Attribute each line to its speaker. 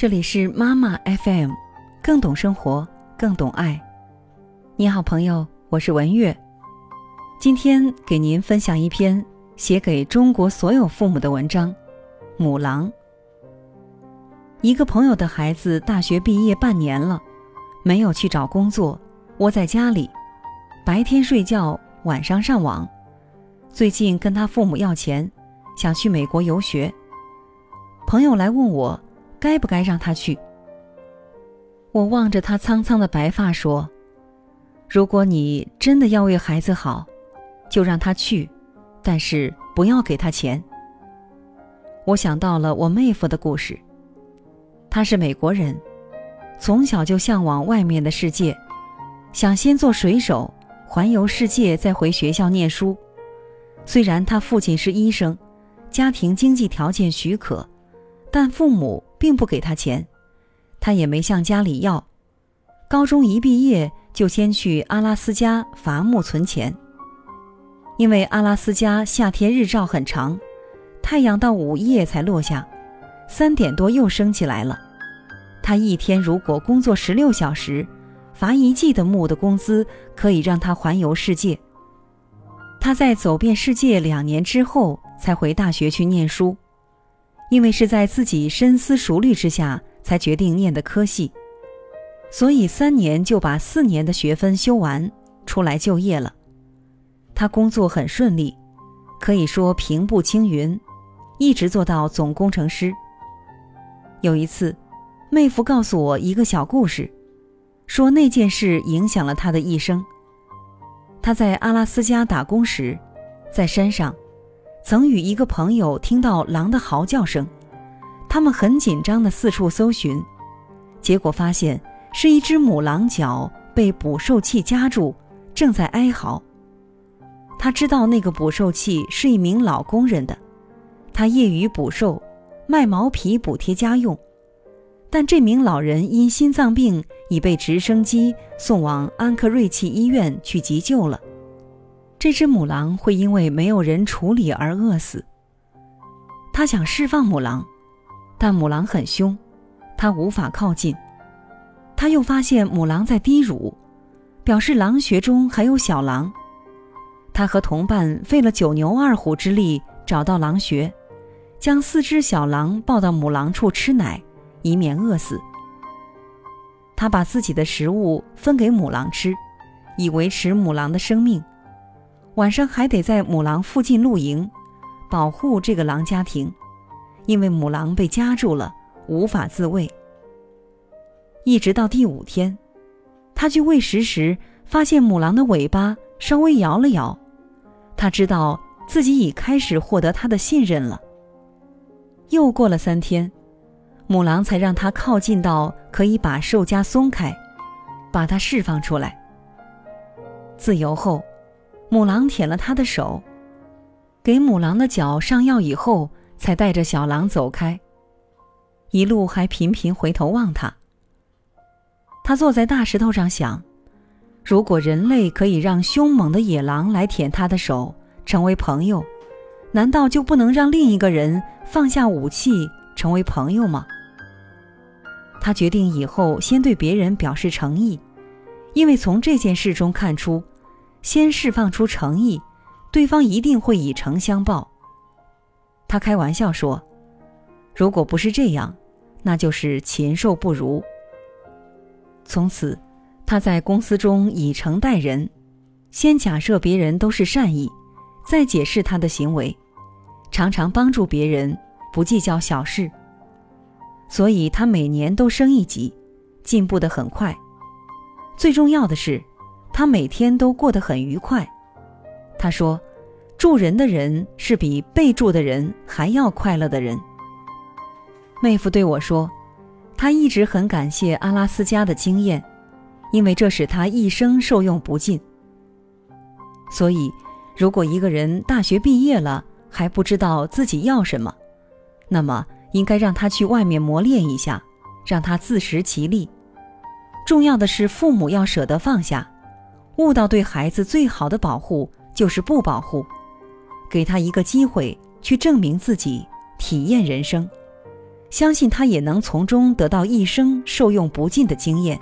Speaker 1: 这里是妈妈 FM，更懂生活，更懂爱。你好，朋友，我是文月。今天给您分享一篇写给中国所有父母的文章，《母狼》。一个朋友的孩子大学毕业半年了，没有去找工作，窝在家里，白天睡觉，晚上上网。最近跟他父母要钱，想去美国游学。朋友来问我。该不该让他去？我望着他苍苍的白发说：“如果你真的要为孩子好，就让他去，但是不要给他钱。”我想到了我妹夫的故事。他是美国人，从小就向往外面的世界，想先做水手，环游世界，再回学校念书。虽然他父亲是医生，家庭经济条件许可，但父母。并不给他钱，他也没向家里要。高中一毕业就先去阿拉斯加伐木存钱。因为阿拉斯加夏天日照很长，太阳到午夜才落下，三点多又升起来了。他一天如果工作十六小时，伐一季的木的工资可以让他环游世界。他在走遍世界两年之后，才回大学去念书。因为是在自己深思熟虑之下才决定念的科系，所以三年就把四年的学分修完，出来就业了。他工作很顺利，可以说平步青云，一直做到总工程师。有一次，妹夫告诉我一个小故事，说那件事影响了他的一生。他在阿拉斯加打工时，在山上。曾与一个朋友听到狼的嚎叫声，他们很紧张地四处搜寻，结果发现是一只母狼脚被捕兽器夹住，正在哀嚎。他知道那个捕兽器是一名老工人的，他业余捕兽，卖毛皮补贴家用，但这名老人因心脏病已被直升机送往安克瑞奇医院去急救了。这只母狼会因为没有人处理而饿死。他想释放母狼，但母狼很凶，他无法靠近。他又发现母狼在滴乳，表示狼穴中还有小狼。他和同伴费了九牛二虎之力找到狼穴，将四只小狼抱到母狼处吃奶，以免饿死。他把自己的食物分给母狼吃，以维持母狼的生命。晚上还得在母狼附近露营，保护这个狼家庭，因为母狼被夹住了，无法自卫。一直到第五天，他去喂食时，发现母狼的尾巴稍微摇了摇，他知道自己已开始获得他的信任了。又过了三天，母狼才让他靠近到可以把兽夹松开，把它释放出来。自由后。母狼舔了他的手，给母狼的脚上药以后，才带着小狼走开。一路还频频回头望他。他坐在大石头上想：如果人类可以让凶猛的野狼来舔他的手，成为朋友，难道就不能让另一个人放下武器，成为朋友吗？他决定以后先对别人表示诚意，因为从这件事中看出。先释放出诚意，对方一定会以诚相报。他开玩笑说：“如果不是这样，那就是禽兽不如。”从此，他在公司中以诚待人，先假设别人都是善意，再解释他的行为，常常帮助别人，不计较小事。所以他每年都升一级，进步得很快。最重要的是。他每天都过得很愉快。他说：“助人的人是比被助的人还要快乐的人。”妹夫对我说：“他一直很感谢阿拉斯加的经验，因为这使他一生受用不尽。所以，如果一个人大学毕业了还不知道自己要什么，那么应该让他去外面磨练一下，让他自食其力。重要的是，父母要舍得放下。”悟到对孩子最好的保护就是不保护，给他一个机会去证明自己，体验人生，相信他也能从中得到一生受用不尽的经验。